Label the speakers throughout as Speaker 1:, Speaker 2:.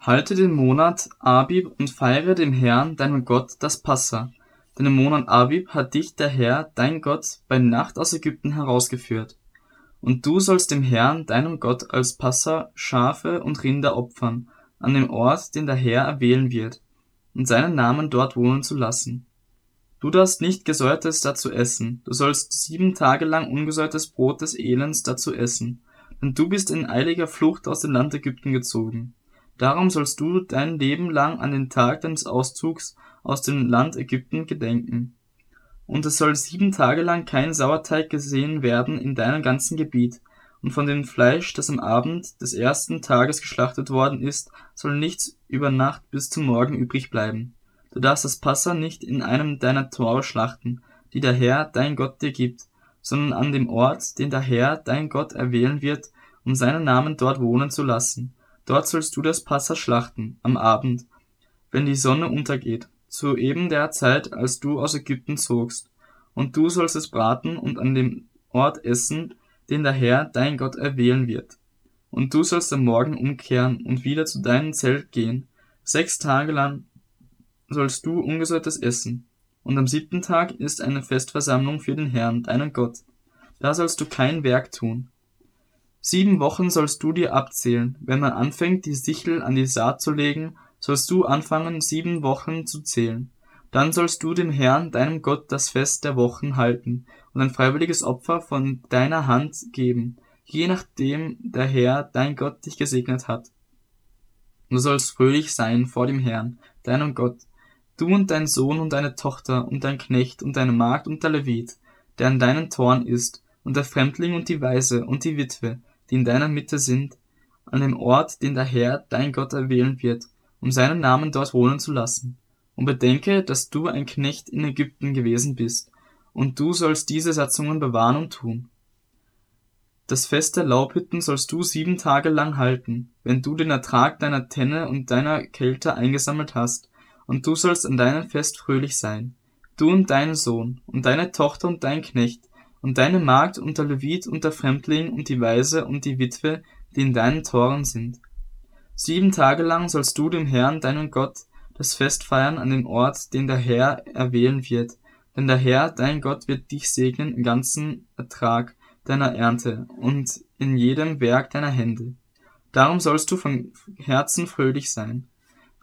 Speaker 1: Halte den Monat Abib und feiere dem Herrn, deinem Gott, das Passa. Denn im Monat Abib hat dich der Herr, dein Gott, bei Nacht aus Ägypten herausgeführt. Und du sollst dem Herrn, deinem Gott, als Passa Schafe und Rinder opfern, an dem Ort, den der Herr erwählen wird, und seinen Namen dort wohnen zu lassen. Du darfst nicht Gesäuertes dazu essen, du sollst sieben Tage lang ungesäuertes Brot des Elends dazu essen, denn du bist in eiliger Flucht aus dem Land Ägypten gezogen. Darum sollst du dein Leben lang an den Tag deines Auszugs aus dem Land Ägypten gedenken. Und es soll sieben Tage lang kein Sauerteig gesehen werden in deinem ganzen Gebiet, und von dem Fleisch, das am Abend des ersten Tages geschlachtet worden ist, soll nichts über Nacht bis zum Morgen übrig bleiben. Du darfst das Passa nicht in einem deiner Tore schlachten, die der Herr, dein Gott, dir gibt, sondern an dem Ort, den der Herr, dein Gott, erwählen wird, um seinen Namen dort wohnen zu lassen Dort sollst du das Passa schlachten, am Abend, wenn die Sonne untergeht, zu eben der Zeit, als du aus Ägypten zogst. Und du sollst es braten und an dem Ort essen, den der Herr, dein Gott, erwählen wird. Und du sollst am Morgen umkehren und wieder zu deinem Zelt gehen. Sechs Tage lang sollst du ungesäuertes essen. Und am siebten Tag ist eine Festversammlung für den Herrn, deinen Gott. Da sollst du kein Werk tun, Sieben Wochen sollst du dir abzählen, wenn man anfängt, die Sichel an die Saat zu legen, sollst du anfangen, sieben Wochen zu zählen. Dann sollst du dem Herrn, deinem Gott, das Fest der Wochen halten und ein freiwilliges Opfer von deiner Hand geben, je nachdem der Herr, dein Gott, dich gesegnet hat. Du sollst fröhlich sein vor dem Herrn, deinem Gott, du und dein Sohn und deine Tochter und dein Knecht und deine Magd und der Levit, der an deinen Toren ist, und der Fremdling und die Weise und die Witwe, die in deiner Mitte sind, an dem Ort, den der Herr, dein Gott, erwählen wird, um seinen Namen dort wohnen zu lassen. Und bedenke, dass du ein Knecht in Ägypten gewesen bist, und du sollst diese Satzungen bewahren und tun. Das Fest der Laubhütten sollst du sieben Tage lang halten, wenn du den Ertrag deiner Tenne und deiner Kälte eingesammelt hast, und du sollst an deinem Fest fröhlich sein, du und dein Sohn, und deine Tochter und dein Knecht, und deine Magd und der Levit und der Fremdling und die Weise und die Witwe, die in deinen Toren sind. Sieben Tage lang sollst du dem Herrn, deinen Gott, das Fest feiern an dem Ort, den der Herr erwählen wird, denn der Herr, dein Gott, wird dich segnen im ganzen Ertrag deiner Ernte und in jedem Werk deiner Hände. Darum sollst du von Herzen fröhlich sein.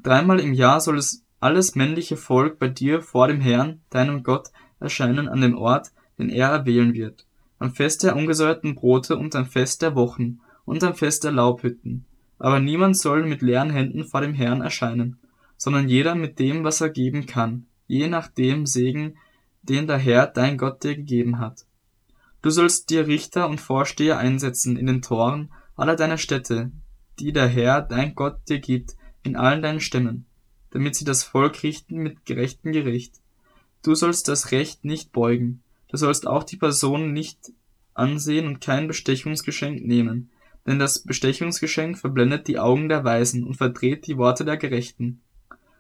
Speaker 1: Dreimal im Jahr soll es alles männliche Volk bei dir vor dem Herrn, deinem Gott, erscheinen an dem Ort, den er erwählen wird, am Fest der ungesäuerten Brote und am Fest der Wochen und am Fest der Laubhütten. Aber niemand soll mit leeren Händen vor dem Herrn erscheinen, sondern jeder mit dem, was er geben kann, je nach dem Segen, den der Herr dein Gott dir gegeben hat. Du sollst dir Richter und Vorsteher einsetzen in den Toren aller deiner Städte, die der Herr dein Gott dir gibt, in allen deinen Stämmen, damit sie das Volk richten mit gerechtem Gericht. Du sollst das Recht nicht beugen, Du sollst auch die Person nicht ansehen und kein Bestechungsgeschenk nehmen, denn das Bestechungsgeschenk verblendet die Augen der Weisen und verdreht die Worte der Gerechten.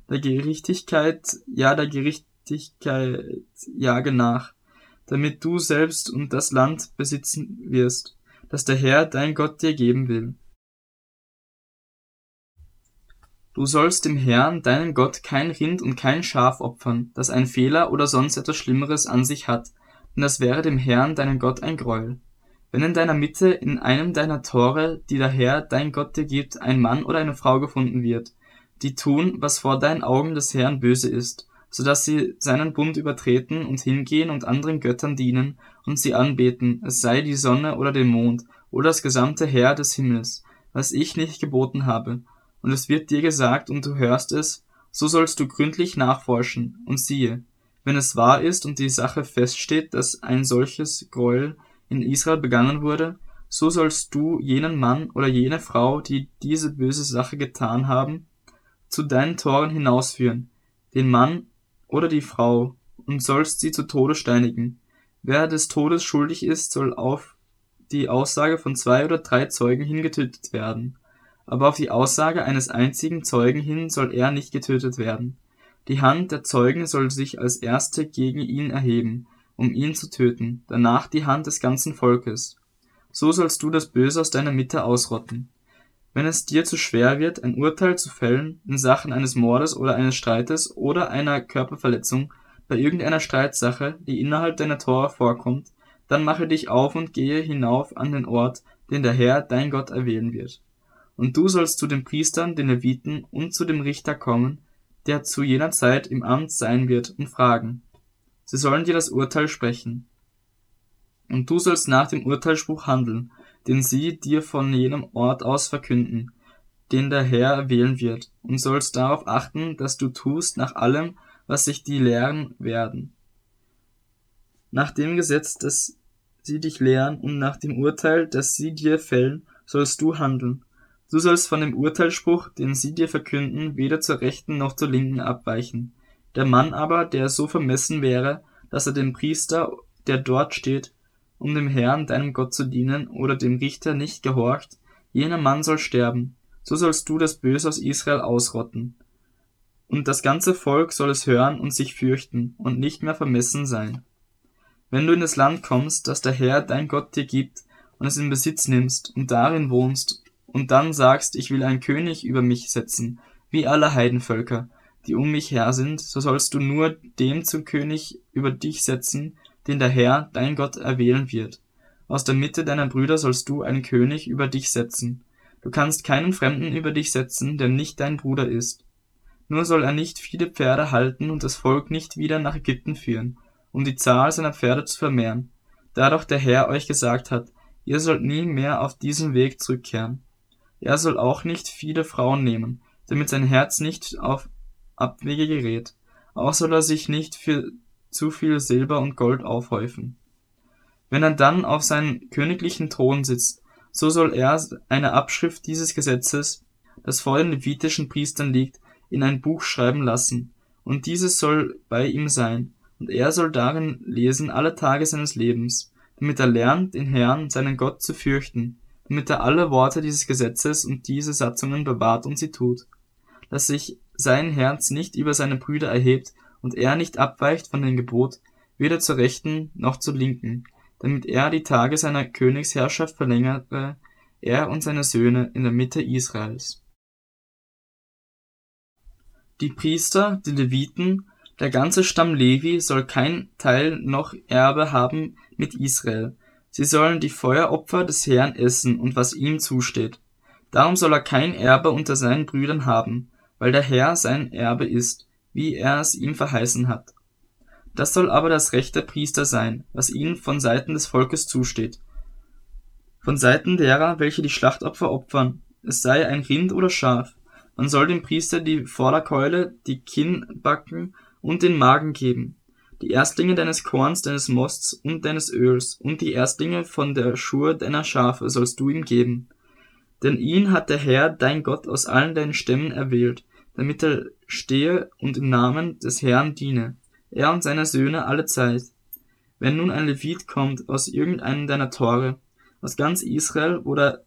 Speaker 1: Der Gerechtigkeit, ja der Gerechtigkeit jage nach, damit du selbst und das Land besitzen wirst, das der Herr dein Gott dir geben will. Du sollst dem Herrn, deinem Gott, kein Rind und kein Schaf opfern, das einen Fehler oder sonst etwas Schlimmeres an sich hat, denn das wäre dem Herrn, deinem Gott, ein Greuel. Wenn in deiner Mitte in einem deiner Tore, die der Herr, dein Gott dir gibt, ein Mann oder eine Frau gefunden wird, die tun, was vor deinen Augen des Herrn böse ist, so dass sie seinen Bund übertreten und hingehen und anderen Göttern dienen und sie anbeten, es sei die Sonne oder den Mond oder das gesamte Heer des Himmels, was ich nicht geboten habe, und es wird dir gesagt und du hörst es, so sollst du gründlich nachforschen, und siehe, wenn es wahr ist und die Sache feststeht, dass ein solches Gräuel in Israel begangen wurde, so sollst du jenen Mann oder jene Frau, die diese böse Sache getan haben, zu deinen Toren hinausführen, den Mann oder die Frau, und sollst sie zu Tode steinigen. Wer des Todes schuldig ist, soll auf die Aussage von zwei oder drei Zeugen hingetötet werden. Aber auf die Aussage eines einzigen Zeugen hin soll er nicht getötet werden. Die Hand der Zeugen soll sich als erste gegen ihn erheben, um ihn zu töten, danach die Hand des ganzen Volkes. So sollst du das Böse aus deiner Mitte ausrotten. wenn es dir zu schwer wird, ein Urteil zu fällen in Sachen eines Mordes oder eines Streites oder einer Körperverletzung bei irgendeiner Streitsache, die innerhalb deiner Tore vorkommt, dann mache dich auf und gehe hinauf an den Ort, den der Herr, dein Gott, erwählen wird. Und du sollst zu den Priestern, den Leviten und zu dem Richter kommen, der zu jener Zeit im Amt sein wird, und fragen. Sie sollen dir das Urteil sprechen. Und du sollst nach dem Urteilsspruch handeln, den sie dir von jenem Ort aus verkünden, den der Herr erwählen wird, und sollst darauf achten, dass du tust nach allem, was sich die lehren werden. Nach dem Gesetz, das sie dich lehren, und nach dem Urteil, das sie dir fällen, sollst du handeln. Du sollst von dem Urteilsspruch, den sie dir verkünden, weder zur rechten noch zur linken abweichen. Der Mann aber, der so vermessen wäre, dass er dem Priester, der dort steht, um dem Herrn, deinem Gott zu dienen, oder dem Richter nicht gehorcht, jener Mann soll sterben. So sollst du das Böse aus Israel ausrotten. Und das ganze Volk soll es hören und sich fürchten und nicht mehr vermessen sein. Wenn du in das Land kommst, das der Herr, dein Gott dir gibt, und es in Besitz nimmst und darin wohnst, und dann sagst, ich will einen König über mich setzen, wie alle Heidenvölker, die um mich her sind, so sollst du nur dem zum König über dich setzen, den der Herr, dein Gott, erwählen wird. Aus der Mitte deiner Brüder sollst du einen König über dich setzen. Du kannst keinen Fremden über dich setzen, der nicht dein Bruder ist. Nur soll er nicht viele Pferde halten und das Volk nicht wieder nach Ägypten führen, um die Zahl seiner Pferde zu vermehren, da doch der Herr euch gesagt hat, ihr sollt nie mehr auf diesem Weg zurückkehren. Er soll auch nicht viele Frauen nehmen, damit sein Herz nicht auf Abwege gerät. Auch soll er sich nicht für zu viel Silber und Gold aufhäufen. Wenn er dann auf seinem königlichen Thron sitzt, so soll er eine Abschrift dieses Gesetzes, das vor den levitischen Priestern liegt, in ein Buch schreiben lassen, und dieses soll bei ihm sein, und er soll darin lesen alle Tage seines Lebens, damit er lernt, den Herrn, seinen Gott, zu fürchten, damit er alle Worte dieses Gesetzes und diese Satzungen bewahrt und sie tut, dass sich sein Herz nicht über seine Brüder erhebt und er nicht abweicht von dem Gebot, weder zur rechten noch zur linken, damit er die Tage seiner Königsherrschaft verlängere, er und seine Söhne in der Mitte Israels. Die Priester, die Leviten, der ganze Stamm Levi soll kein Teil noch Erbe haben mit Israel. Sie sollen die Feueropfer des Herrn essen und was ihm zusteht. Darum soll er kein Erbe unter seinen Brüdern haben, weil der Herr sein Erbe ist, wie er es ihm verheißen hat. Das soll aber das Recht der Priester sein, was ihnen von Seiten des Volkes zusteht. Von Seiten derer, welche die Schlachtopfer opfern, es sei ein Rind oder Schaf, man soll dem Priester die Vorderkeule, die Kinnbacken und den Magen geben, die Erstlinge deines Korns, deines Mosts und deines Öls und die Erstlinge von der Schur deiner Schafe sollst du ihm geben. Denn ihn hat der Herr, dein Gott, aus allen deinen Stämmen erwählt, damit er stehe und im Namen des Herrn diene, er und seine Söhne alle Zeit. Wenn nun ein Levit kommt aus irgendeinem deiner Tore, aus ganz Israel, oder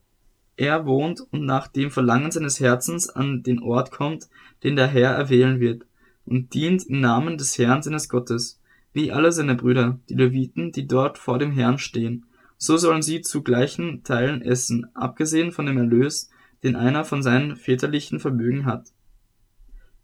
Speaker 1: er wohnt und nach dem Verlangen seines Herzens an den Ort kommt, den der Herr erwählen wird, und dient im Namen des Herrn seines Gottes, wie alle seine Brüder, die Leviten, die dort vor dem Herrn stehen. So sollen sie zu gleichen Teilen essen, abgesehen von dem Erlös, den einer von seinen väterlichen Vermögen hat.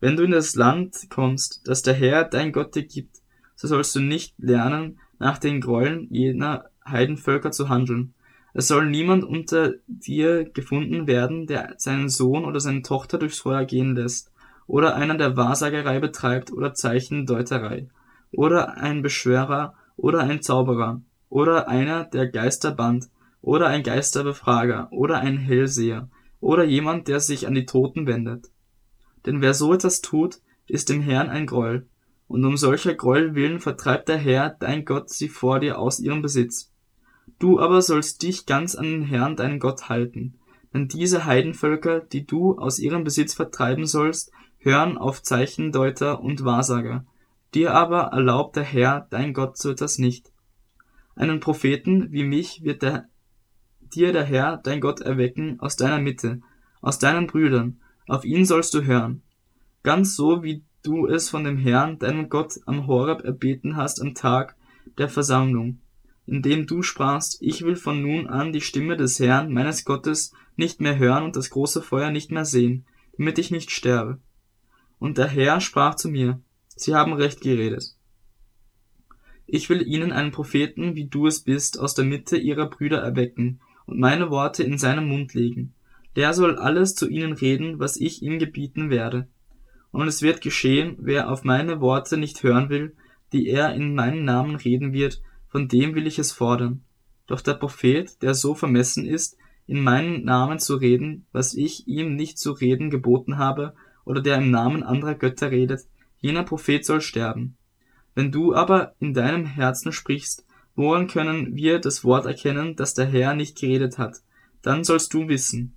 Speaker 1: Wenn du in das Land kommst, das der Herr dein Gott dir gibt, so sollst du nicht lernen, nach den Gräueln jener Heidenvölker zu handeln. Es soll niemand unter dir gefunden werden, der seinen Sohn oder seine Tochter durchs Feuer gehen lässt, oder einer, der Wahrsagerei betreibt oder Zeichendeuterei, oder ein Beschwörer oder ein Zauberer, oder einer, der Geister band, oder ein Geisterbefrager, oder ein Hellseher, oder jemand, der sich an die Toten wendet. Denn wer so etwas tut, ist dem Herrn ein Groll, und um solcher Groll willen vertreibt der Herr, dein Gott, sie vor dir aus ihrem Besitz. Du aber sollst dich ganz an den Herrn, deinen Gott halten, denn diese Heidenvölker, die du aus ihrem Besitz vertreiben sollst, hören auf Zeichendeuter und Wahrsager. Dir aber erlaubt der Herr, dein Gott, so etwas nicht. Einen Propheten wie mich wird der, dir der Herr, dein Gott, erwecken aus deiner Mitte, aus deinen Brüdern, auf ihn sollst du hören. Ganz so, wie du es von dem Herrn, deinem Gott, am Horeb erbeten hast am Tag der Versammlung. indem du sprachst, ich will von nun an die Stimme des Herrn, meines Gottes, nicht mehr hören und das große Feuer nicht mehr sehen, damit ich nicht sterbe. Und der Herr sprach zu mir, Sie haben recht geredet. Ich will ihnen einen Propheten, wie du es bist, aus der Mitte ihrer Brüder erwecken und meine Worte in seinen Mund legen. Der soll alles zu ihnen reden, was ich ihm gebieten werde. Und es wird geschehen, wer auf meine Worte nicht hören will, die er in meinem Namen reden wird, von dem will ich es fordern. Doch der Prophet, der so vermessen ist, in meinem Namen zu reden, was ich ihm nicht zu reden geboten habe, oder der im Namen anderer Götter redet, jener Prophet soll sterben. Wenn du aber in deinem Herzen sprichst, woran können wir das Wort erkennen, das der Herr nicht geredet hat? Dann sollst du wissen.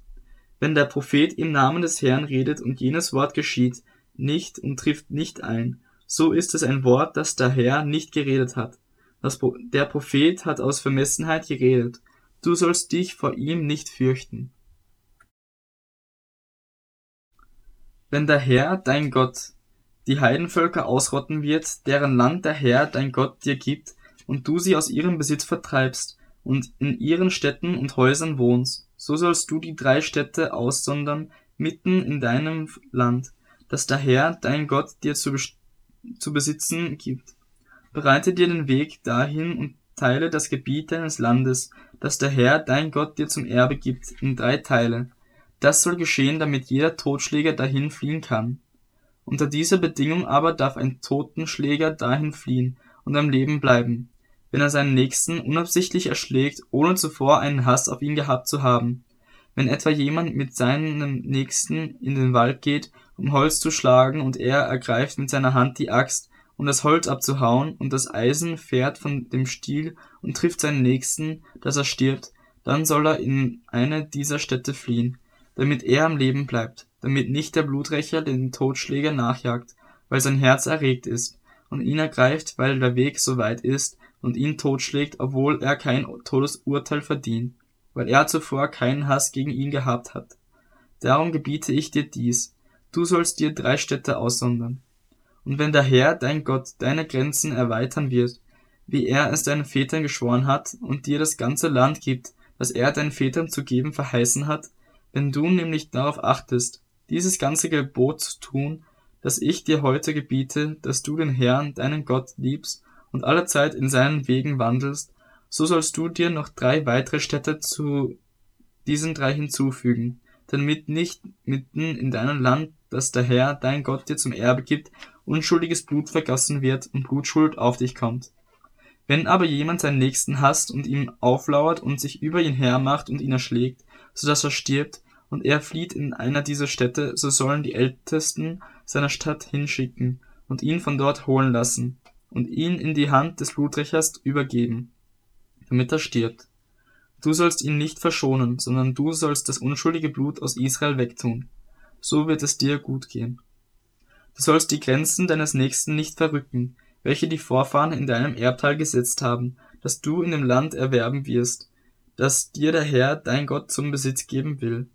Speaker 1: Wenn der Prophet im Namen des Herrn redet und jenes Wort geschieht, nicht und trifft nicht ein, so ist es ein Wort, das der Herr nicht geredet hat. Das, der Prophet hat aus Vermessenheit geredet. Du sollst dich vor ihm nicht fürchten. Wenn der Herr, dein Gott, die Heidenvölker ausrotten wird, deren Land der Herr, dein Gott, dir gibt, und du sie aus ihrem Besitz vertreibst und in ihren Städten und Häusern wohnst, so sollst du die drei Städte aussondern mitten in deinem Land, das der Herr, dein Gott, dir zu, zu besitzen gibt. Bereite dir den Weg dahin und teile das Gebiet deines Landes, das der Herr, dein Gott, dir zum Erbe gibt, in drei Teile. Das soll geschehen, damit jeder Totschläger dahin fliehen kann. Unter dieser Bedingung aber darf ein Totenschläger dahin fliehen und am Leben bleiben, wenn er seinen Nächsten unabsichtlich erschlägt, ohne zuvor einen Hass auf ihn gehabt zu haben. Wenn etwa jemand mit seinem Nächsten in den Wald geht, um Holz zu schlagen, und er ergreift mit seiner Hand die Axt, um das Holz abzuhauen, und das Eisen fährt von dem Stiel und trifft seinen Nächsten, dass er stirbt, dann soll er in eine dieser Städte fliehen, damit er am Leben bleibt, damit nicht der Bluträcher den Totschläger nachjagt, weil sein Herz erregt ist, und ihn ergreift, weil der Weg so weit ist, und ihn totschlägt, obwohl er kein Todesurteil verdient, weil er zuvor keinen Hass gegen ihn gehabt hat. Darum gebiete ich dir dies, du sollst dir drei Städte aussondern, und wenn der Herr, dein Gott, deine Grenzen erweitern wird, wie er es deinen Vätern geschworen hat, und dir das ganze Land gibt, das er deinen Vätern zu geben verheißen hat, wenn du nämlich darauf achtest, dieses ganze Gebot zu tun, das ich dir heute gebiete, dass du den Herrn, deinen Gott, liebst und allezeit in seinen Wegen wandelst, so sollst du dir noch drei weitere Städte zu diesen drei hinzufügen, damit nicht mitten in deinem Land, das der Herr, dein Gott, dir zum Erbe gibt, unschuldiges Blut vergossen wird und Blutschuld auf dich kommt. Wenn aber jemand seinen Nächsten hasst und ihm auflauert und sich über ihn hermacht und ihn erschlägt, so dass er stirbt, und er flieht in einer dieser Städte, so sollen die Ältesten seiner Stadt hinschicken und ihn von dort holen lassen und ihn in die Hand des Bluträchers übergeben, damit er stirbt. Du sollst ihn nicht verschonen, sondern du sollst das unschuldige Blut aus Israel wegtun. So wird es dir gut gehen. Du sollst die Grenzen deines Nächsten nicht verrücken, welche die Vorfahren in deinem Erbteil gesetzt haben, das du in dem Land erwerben wirst, das dir der Herr, dein Gott, zum Besitz geben will.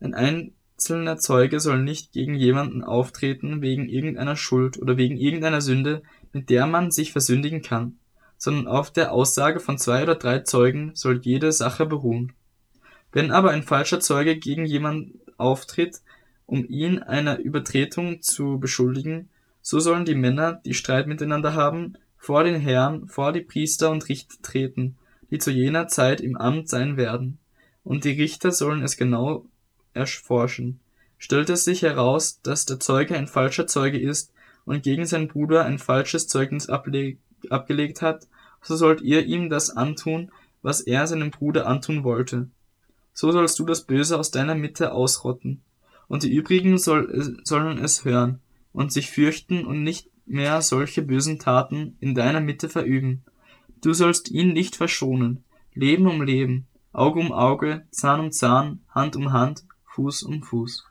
Speaker 1: Ein einzelner Zeuge soll nicht gegen jemanden auftreten wegen irgendeiner Schuld oder wegen irgendeiner Sünde, mit der man sich versündigen kann, sondern auf der Aussage von zwei oder drei Zeugen soll jede Sache beruhen. Wenn aber ein falscher Zeuge gegen jemanden auftritt, um ihn einer Übertretung zu beschuldigen, so sollen die Männer, die Streit miteinander haben, vor den Herrn, vor die Priester und Richter treten, die zu jener Zeit im Amt sein werden. Und die Richter sollen es genau erforschen. Stellt es sich heraus, dass der Zeuge ein falscher Zeuge ist und gegen seinen Bruder ein falsches Zeugnis abgelegt hat, so sollt ihr ihm das antun, was er seinem Bruder antun wollte. So sollst du das Böse aus deiner Mitte ausrotten und die übrigen soll, sollen es hören und sich fürchten und nicht mehr solche bösen Taten in deiner Mitte verüben. Du sollst ihn nicht verschonen, Leben um Leben, Auge um Auge, Zahn um Zahn, Hand um Hand, Fuß um Fuß.